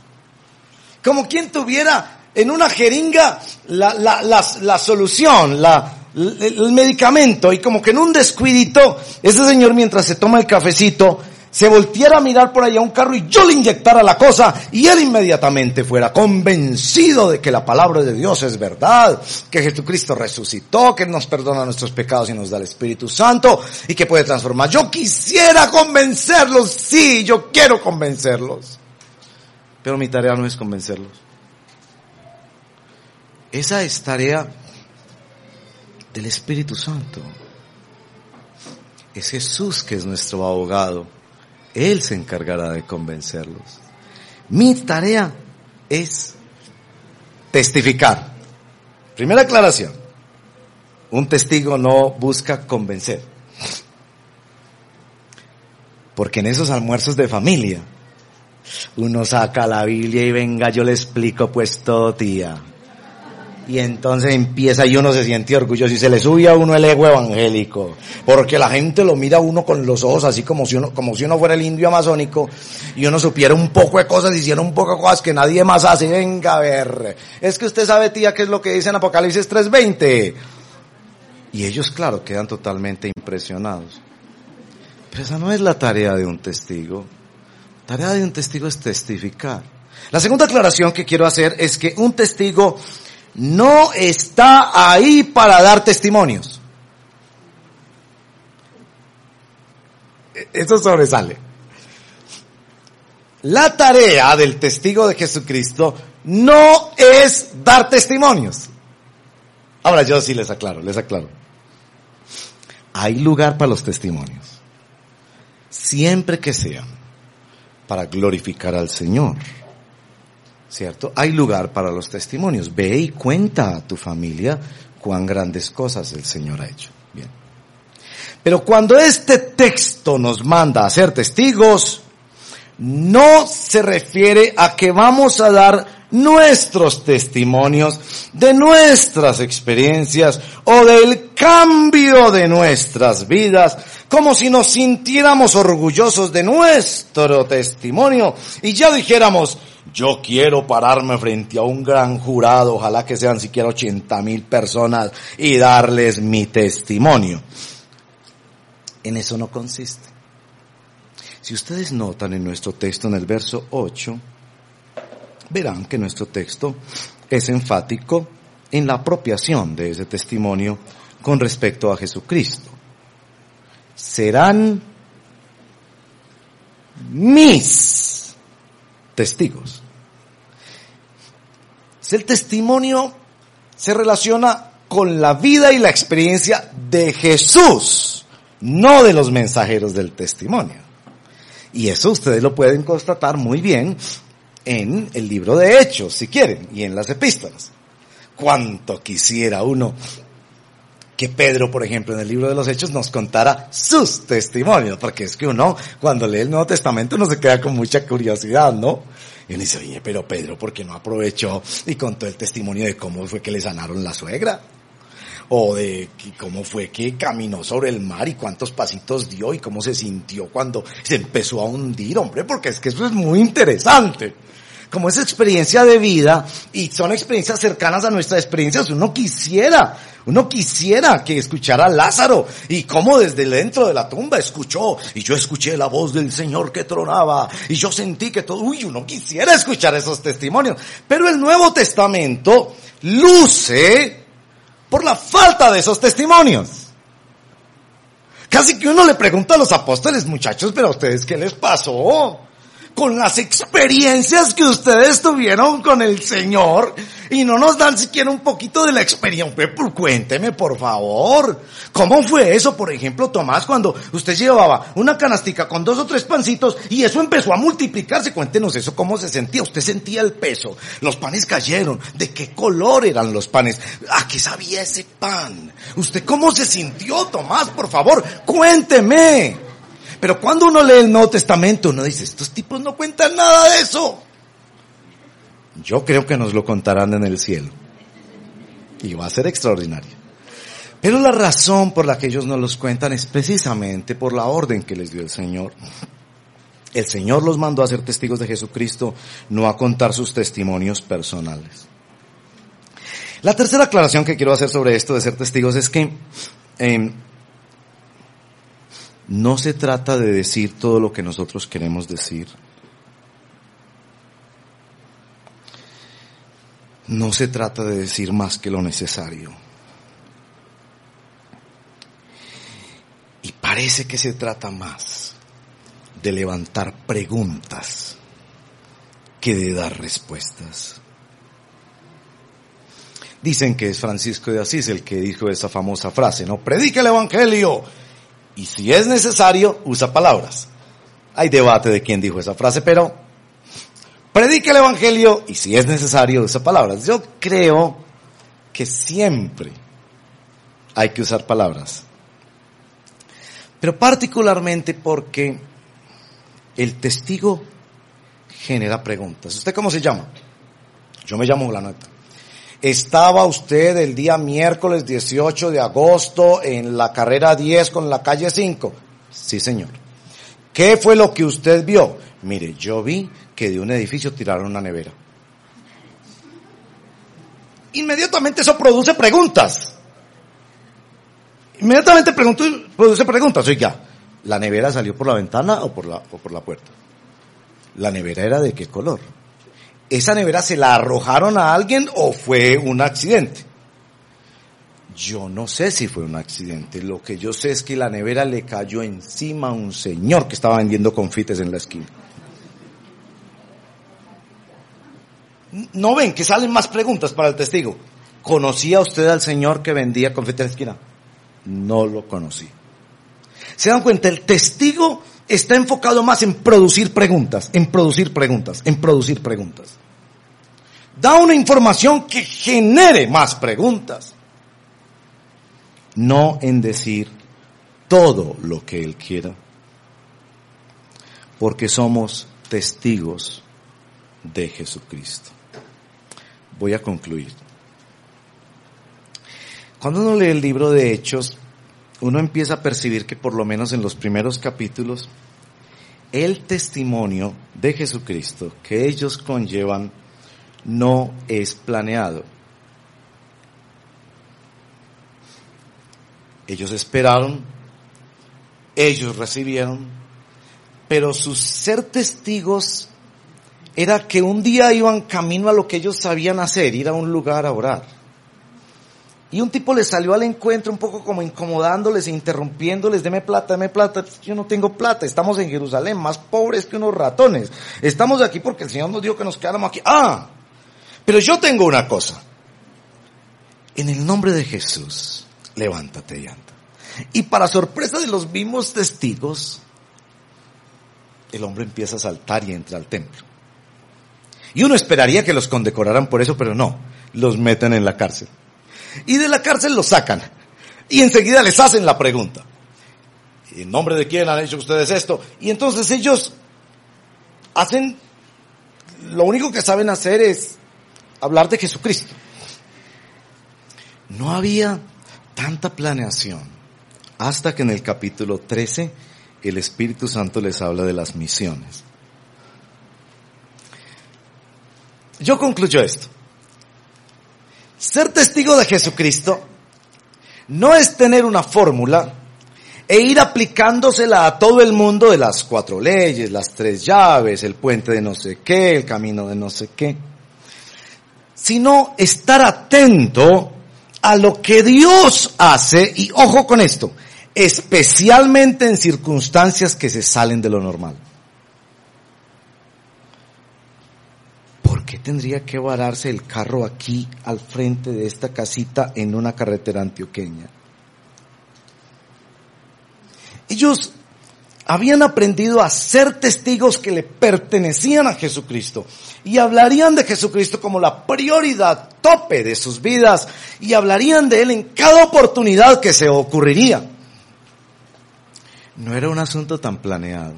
Speaker 1: Como quien tuviera en una jeringa la, la, la, la solución, la, el medicamento y como que en un descuidito, ese señor mientras se toma el cafecito, se volteara a mirar por allá un carro y yo le inyectara la cosa y él inmediatamente fuera convencido de que la palabra de Dios es verdad, que Jesucristo resucitó, que nos perdona nuestros pecados y nos da el Espíritu Santo y que puede transformar. Yo quisiera convencerlos, sí, yo quiero convencerlos. Pero mi tarea no es convencerlos. Esa es tarea del Espíritu Santo. Es Jesús que es nuestro abogado. Él se encargará de convencerlos. Mi tarea es testificar. Primera aclaración. Un testigo no busca convencer. Porque en esos almuerzos de familia, uno saca la Biblia y venga, yo le explico pues todo, tía. Y entonces empieza y uno se siente orgulloso y se le sube a uno el ego evangélico. Porque la gente lo mira a uno con los ojos así como si uno, como si uno fuera el indio amazónico y uno supiera un poco de cosas, hiciera un poco de cosas que nadie más hace. Venga a ver. Es que usted sabe, tía, qué es lo que dice en Apocalipsis 3.20. Y ellos, claro, quedan totalmente impresionados. Pero esa no es la tarea de un testigo. La tarea de un testigo es testificar. La segunda aclaración que quiero hacer es que un testigo no está ahí para dar testimonios. Eso sobresale. La tarea del testigo de Jesucristo no es dar testimonios. Ahora yo sí les aclaro, les aclaro. Hay lugar para los testimonios. Siempre que sean para glorificar al Señor. ¿Cierto? Hay lugar para los testimonios. Ve y cuenta a tu familia cuán grandes cosas el Señor ha hecho. Bien. Pero cuando este texto nos manda a ser testigos, no se refiere a que vamos a dar nuestros testimonios de nuestras experiencias o del cambio de nuestras vidas, como si nos sintiéramos orgullosos de nuestro testimonio y ya dijéramos, yo quiero pararme frente a un gran jurado, ojalá que sean siquiera 80 mil personas y darles mi testimonio. En eso no consiste. Si ustedes notan en nuestro texto en el verso 8, verán que nuestro texto es enfático en la apropiación de ese testimonio con respecto a Jesucristo. Serán mis testigos. Si el testimonio se relaciona con la vida y la experiencia de Jesús, no de los mensajeros del testimonio. Y eso ustedes lo pueden constatar muy bien en el libro de Hechos, si quieren, y en las epístolas. Cuánto quisiera uno que Pedro, por ejemplo, en el libro de los Hechos nos contara sus testimonios, porque es que uno, cuando lee el Nuevo Testamento, uno se queda con mucha curiosidad, ¿no? Y uno dice, oye, pero Pedro, ¿por qué no aprovechó y contó el testimonio de cómo fue que le sanaron la suegra? O de cómo fue que caminó sobre el mar y cuántos pasitos dio y cómo se sintió cuando se empezó a hundir, hombre, porque es que eso es muy interesante. como es experiencia de vida y son experiencias cercanas a nuestras experiencias, uno quisiera, uno quisiera que escuchara a Lázaro y cómo desde dentro de la tumba escuchó y yo escuché la voz del Señor que tronaba y yo sentí que todo, uy, uno quisiera escuchar esos testimonios. Pero el Nuevo Testamento luce por la falta de esos testimonios. Casi que uno le pregunta a los apóstoles, muchachos, pero a ustedes, ¿qué les pasó? Con las experiencias que ustedes tuvieron con el Señor y no nos dan siquiera un poquito de la experiencia. Cuénteme, por favor. ¿Cómo fue eso, por ejemplo, Tomás, cuando usted llevaba una canastica con dos o tres pancitos y eso empezó a multiplicarse? Cuéntenos eso, cómo se sentía. Usted sentía el peso. Los panes cayeron. ¿De qué color eran los panes? ¿A qué sabía ese pan? ¿Usted cómo se sintió, Tomás? Por favor, cuénteme. Pero cuando uno lee el Nuevo Testamento, uno dice, estos tipos no cuentan nada de eso. Yo creo que nos lo contarán en el cielo. Y va a ser extraordinario. Pero la razón por la que ellos no los cuentan es precisamente por la orden que les dio el Señor. El Señor los mandó a ser testigos de Jesucristo, no a contar sus testimonios personales. La tercera aclaración que quiero hacer sobre esto de ser testigos es que eh, no se trata de decir todo lo que nosotros queremos decir. No se trata de decir más que lo necesario. Y parece que se trata más de levantar preguntas que de dar respuestas. Dicen que es Francisco de Asís el que dijo esa famosa frase, ¿no? Predica el Evangelio. Y si es necesario, usa palabras. Hay debate de quién dijo esa frase, pero predica el Evangelio y si es necesario, usa palabras. Yo creo que siempre hay que usar palabras. Pero particularmente porque el testigo genera preguntas. ¿Usted cómo se llama? Yo me llamo Blaneta. ¿Estaba usted el día miércoles 18 de agosto en la carrera 10 con la calle 5? Sí, señor. ¿Qué fue lo que usted vio? Mire, yo vi que de un edificio tiraron una nevera. Inmediatamente eso produce preguntas. Inmediatamente produce preguntas. Oiga, ¿la nevera salió por la ventana o por la, o por la puerta? ¿La nevera era de qué color? ¿Esa nevera se la arrojaron a alguien o fue un accidente? Yo no sé si fue un accidente. Lo que yo sé es que la nevera le cayó encima a un señor que estaba vendiendo confites en la esquina. ¿No ven que salen más preguntas para el testigo? ¿Conocía usted al señor que vendía confites en la esquina? No lo conocí. ¿Se dan cuenta? El testigo está enfocado más en producir preguntas, en producir preguntas, en producir preguntas da una información que genere más preguntas. No en decir todo lo que Él quiera. Porque somos testigos de Jesucristo. Voy a concluir. Cuando uno lee el libro de Hechos, uno empieza a percibir que por lo menos en los primeros capítulos, el testimonio de Jesucristo que ellos conllevan no es planeado. Ellos esperaron, ellos recibieron, pero su ser testigos era que un día iban camino a lo que ellos sabían hacer, ir a un lugar a orar. Y un tipo les salió al encuentro un poco como incomodándoles, interrumpiéndoles, deme plata, deme plata. Yo no tengo plata, estamos en Jerusalén, más pobres que unos ratones. Estamos aquí porque el Señor nos dijo que nos quedáramos aquí. Ah, pero yo tengo una cosa. En el nombre de Jesús, levántate y anda. Y para sorpresa de los mismos testigos, el hombre empieza a saltar y entra al templo. Y uno esperaría que los condecoraran por eso, pero no, los meten en la cárcel. Y de la cárcel los sacan. Y enseguida les hacen la pregunta. ¿En nombre de quién han hecho ustedes esto? Y entonces ellos hacen, lo único que saben hacer es hablar de Jesucristo. No había tanta planeación hasta que en el capítulo 13 el Espíritu Santo les habla de las misiones. yo concluyo esto. Ser testigo de Jesucristo no es tener una fórmula e ir aplicándosela a todo el mundo de las cuatro leyes, las tres llaves, el puente de no sé qué, el camino de no sé qué, sino estar atento a lo que Dios hace y ojo con esto, especialmente en circunstancias que se salen de lo normal. ¿Por qué tendría que vararse el carro aquí al frente de esta casita en una carretera antioqueña? Ellos habían aprendido a ser testigos que le pertenecían a Jesucristo y hablarían de Jesucristo como la prioridad tope de sus vidas y hablarían de Él en cada oportunidad que se ocurriría. No era un asunto tan planeado.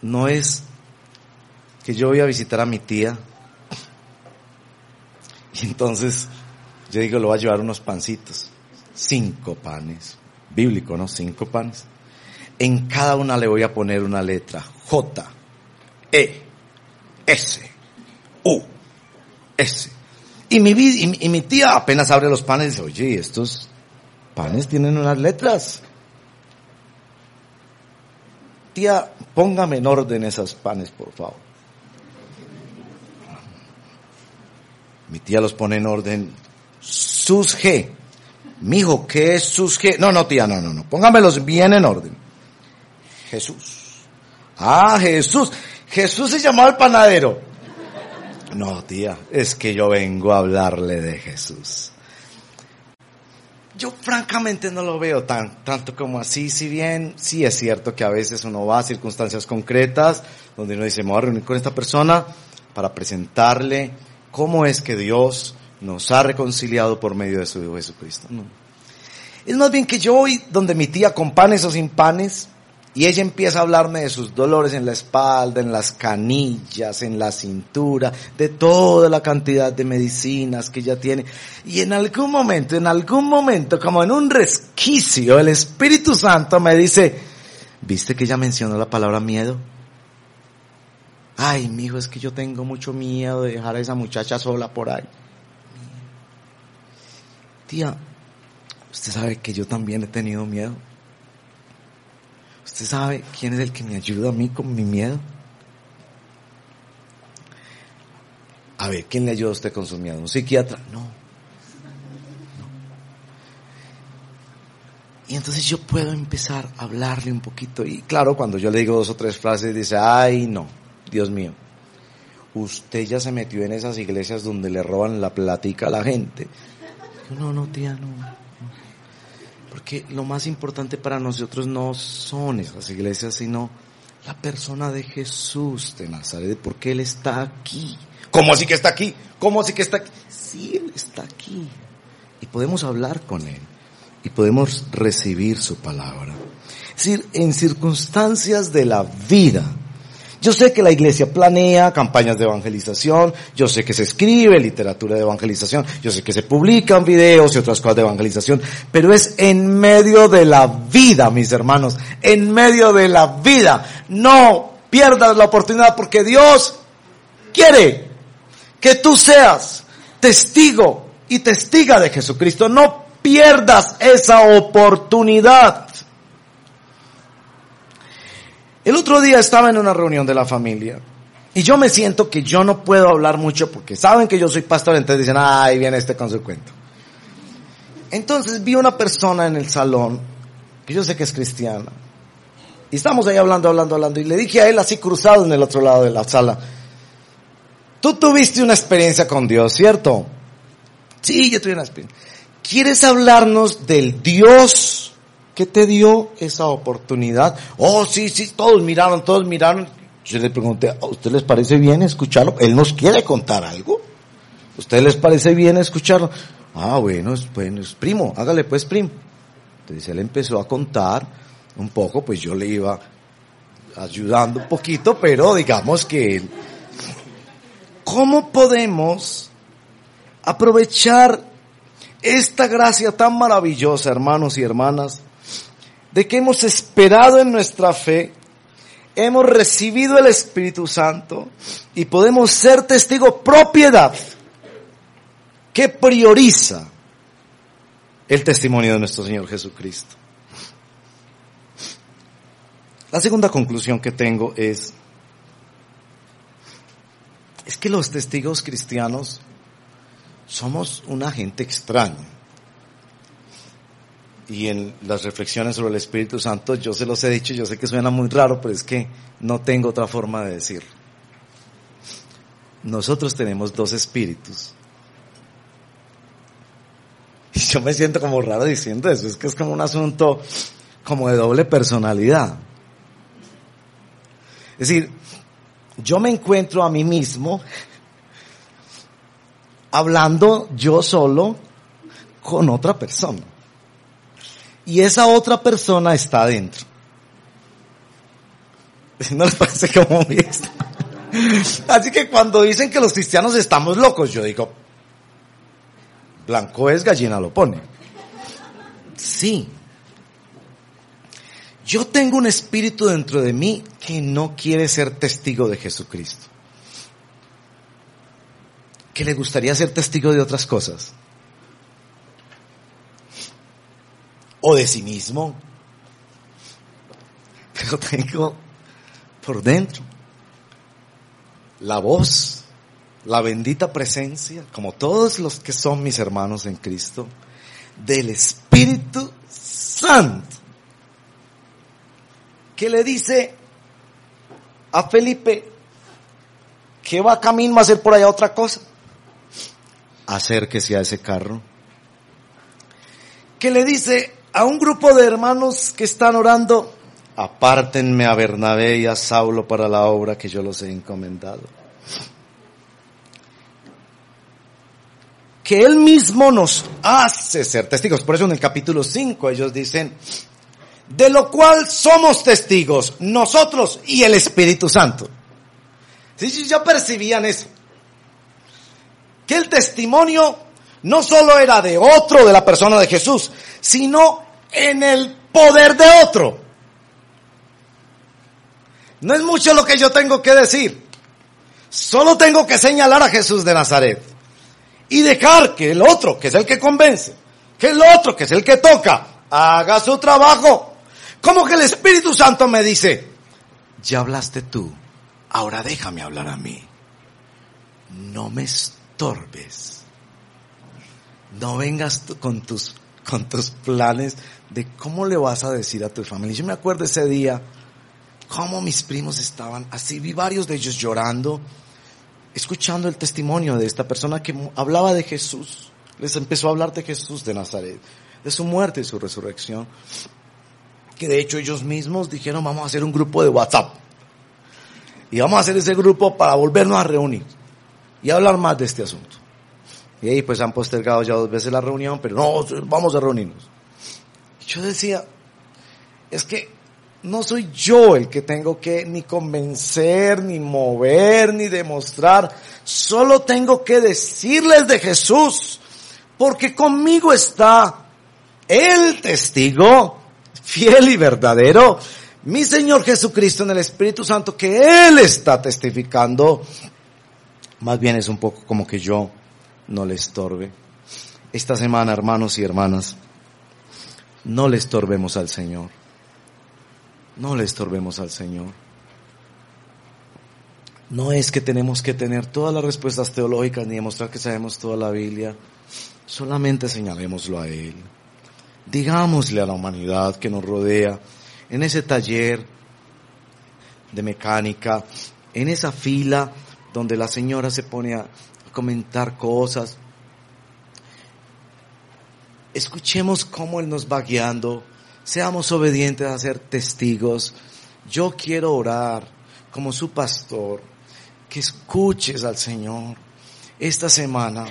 Speaker 1: No es que yo voy a visitar a mi tía y entonces yo digo, lo voy a llevar unos pancitos, cinco panes, bíblico, ¿no? Cinco panes. En cada una le voy a poner una letra, J, E, S, U, S. Y mi, y mi tía apenas abre los panes y dice, oye, estos panes tienen unas letras. Tía, póngame en orden esos panes, por favor. Mi tía los pone en orden. Sus G. Mijo, ¿qué es sus? No, no, tía, no, no, no. Póngamelos bien en orden. Jesús. Ah, Jesús. Jesús se llamaba el panadero. No, tía, es que yo vengo a hablarle de Jesús yo francamente no lo veo tan, tanto como así, si bien sí es cierto que a veces uno va a circunstancias concretas donde uno dice, me voy a reunir con esta persona para presentarle cómo es que Dios nos ha reconciliado por medio de su Hijo Jesucristo. No. Es más bien que yo voy donde mi tía con panes o sin panes y ella empieza a hablarme de sus dolores en la espalda, en las canillas, en la cintura, de toda la cantidad de medicinas que ella tiene. Y en algún momento, en algún momento, como en un resquicio, el Espíritu Santo me dice, ¿viste que ella mencionó la palabra miedo? Ay, mi hijo, es que yo tengo mucho miedo de dejar a esa muchacha sola por ahí. Tía, usted sabe que yo también he tenido miedo. ¿Usted sabe quién es el que me ayuda a mí con mi miedo? A ver, ¿quién le ayuda a usted con su miedo? ¿Un psiquiatra? No. Y entonces yo puedo empezar a hablarle un poquito. Y claro, cuando yo le digo dos o tres frases, dice, ay, no, Dios mío. Usted ya se metió en esas iglesias donde le roban la platica a la gente. No, no, tía, no. Porque lo más importante para nosotros no son esas iglesias, sino la persona de Jesús de Nazaret, porque Él está aquí. ¿Cómo así que está aquí? ¿Cómo así que está aquí? Sí, Él está aquí. Y podemos hablar con Él. Y podemos recibir su palabra. Es decir, en circunstancias de la vida, yo sé que la iglesia planea campañas de evangelización, yo sé que se escribe literatura de evangelización, yo sé que se publican videos y otras cosas de evangelización, pero es en medio de la vida, mis hermanos, en medio de la vida. No pierdas la oportunidad porque Dios quiere que tú seas testigo y testiga de Jesucristo. No pierdas esa oportunidad. El otro día estaba en una reunión de la familia y yo me siento que yo no puedo hablar mucho porque saben que yo soy pastor, entonces dicen, ay, viene este con su cuento. Entonces vi una persona en el salón, que yo sé que es cristiana, y estamos ahí hablando, hablando, hablando, y le dije a él así cruzado en el otro lado de la sala, tú tuviste una experiencia con Dios, ¿cierto? Sí, yo tuve una experiencia. ¿Quieres hablarnos del Dios ¿Qué te dio esa oportunidad? Oh, sí, sí, todos miraron, todos miraron. Yo le pregunté, ¿a usted les parece bien escucharlo? Él nos quiere contar algo. ¿A usted les parece bien escucharlo? Ah, bueno, es, bueno, es primo, hágale pues primo. Entonces él empezó a contar un poco, pues yo le iba ayudando un poquito, pero digamos que ¿cómo podemos aprovechar esta gracia tan maravillosa, hermanos y hermanas, de que hemos esperado en nuestra fe hemos recibido el Espíritu Santo y podemos ser testigo propiedad que prioriza el testimonio de nuestro Señor Jesucristo. La segunda conclusión que tengo es, es que los testigos cristianos somos una gente extraña. Y en las reflexiones sobre el Espíritu Santo yo se los he dicho, yo sé que suena muy raro, pero es que no tengo otra forma de decirlo. Nosotros tenemos dos espíritus. (laughs) Y yo me siento como raro diciendo eso, es que es como un asunto como de doble personalidad. Es decir, yo me encuentro a mí mismo hablando yo solo con otra persona. Y esa otra persona está adentro. (laughs) ¿No les parece como muy Así que cuando dicen que los cristianos estamos locos, yo digo, blanco es, gallina lo pone. Sí. Yo tengo un espíritu dentro de mí que no quiere ser testigo de Jesucristo. Que le gustaría ser testigo de otras cosas. O de sí mismo. Pero tengo por dentro la voz, la bendita presencia, como todos los que son mis hermanos en Cristo, del Espíritu Santo que le dice a Felipe que va camino a hacer por allá otra cosa. Acérquese a ese carro. Que le dice a un grupo de hermanos que están orando, apártenme a Bernabé y a Saulo para la obra que yo los he encomendado. Que él mismo nos hace ser testigos. Por eso en el capítulo 5 ellos dicen, de lo cual somos testigos nosotros y el Espíritu Santo. Si ya percibían eso, que el testimonio no solo era de otro, de la persona de Jesús, sino en el poder de otro. No es mucho lo que yo tengo que decir. Solo tengo que señalar a Jesús de Nazaret y dejar que el otro, que es el que convence, que el otro, que es el que toca, haga su trabajo. Como que el Espíritu Santo me dice, ya hablaste tú, ahora déjame hablar a mí. No me estorbes. No vengas con tus, (laughs) con tus planes de cómo le vas a decir a tu familia. Yo me acuerdo ese día, cómo mis primos estaban así, vi varios de ellos llorando, escuchando el testimonio de esta persona que hablaba de Jesús. Les empezó a hablar de Jesús de Nazaret, de su muerte y su resurrección que de hecho ellos mismos dijeron vamos a hacer un grupo de WhatsApp. Y vamos a hacer ese grupo para volvernos a reunir y hablar más de este asunto. Y ahí pues han postergado ya dos veces la reunión, pero no, vamos a reunirnos. yo decía, es que no soy yo el que tengo que ni convencer, ni mover, ni demostrar. Solo tengo que decirles de Jesús, porque conmigo está el testigo fiel y verdadero, mi Señor Jesucristo en el Espíritu Santo, que Él está testificando, más bien es un poco como que yo no le estorbe. Esta semana, hermanos y hermanas, no le estorbemos al Señor. No le estorbemos al Señor. No es que tenemos que tener todas las respuestas teológicas ni demostrar que sabemos toda la Biblia. Solamente señalémoslo a Él digámosle a la humanidad que nos rodea, en ese taller de mecánica, en esa fila donde la señora se pone a comentar cosas. Escuchemos cómo Él nos va guiando, seamos obedientes a ser testigos. Yo quiero orar como su pastor, que escuches al Señor esta semana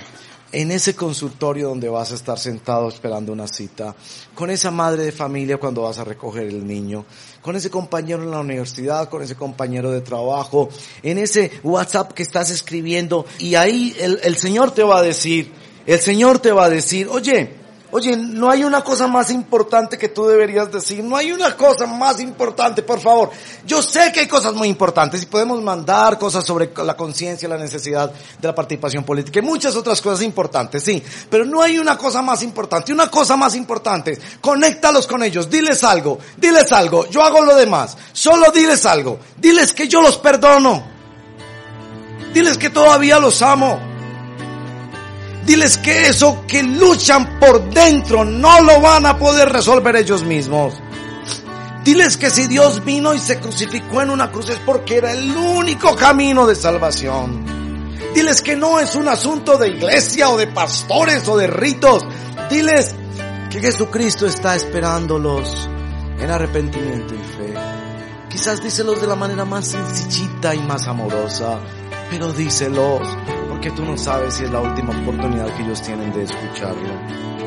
Speaker 1: en ese consultorio donde vas a estar sentado esperando una cita, con esa madre de familia cuando vas a recoger el niño, con ese compañero en la universidad, con ese compañero de trabajo, en ese WhatsApp que estás escribiendo y ahí el, Señor te va a decir, el Señor te va a decir, oye, Oye, no hay una cosa más importante que tú deberías decir. No hay una cosa más importante, por favor. Yo sé que hay cosas muy importantes y podemos mandar cosas sobre la conciencia, la necesidad de la participación política y muchas otras cosas importantes, sí. Pero no hay una cosa más importante. Una cosa más importante. Conéctalos con ellos. Diles algo. Diles algo. Yo hago lo demás. Solo diles algo. Diles que yo los perdono. Diles que todavía los amo. Diles que eso que luchan por dentro no lo van a poder resolver ellos mismos. Diles que si Dios vino y se crucificó en una cruz es porque era el único camino de salvación. Diles que no es un asunto de iglesia o de pastores o de ritos. Diles que Jesucristo está esperándolos en arrepentimiento y fe. Quizás díselos de la manera más sencillita y más amorosa, pero díselos porque tú no sabes si es la última oportunidad que ellos tienen de escucharlo.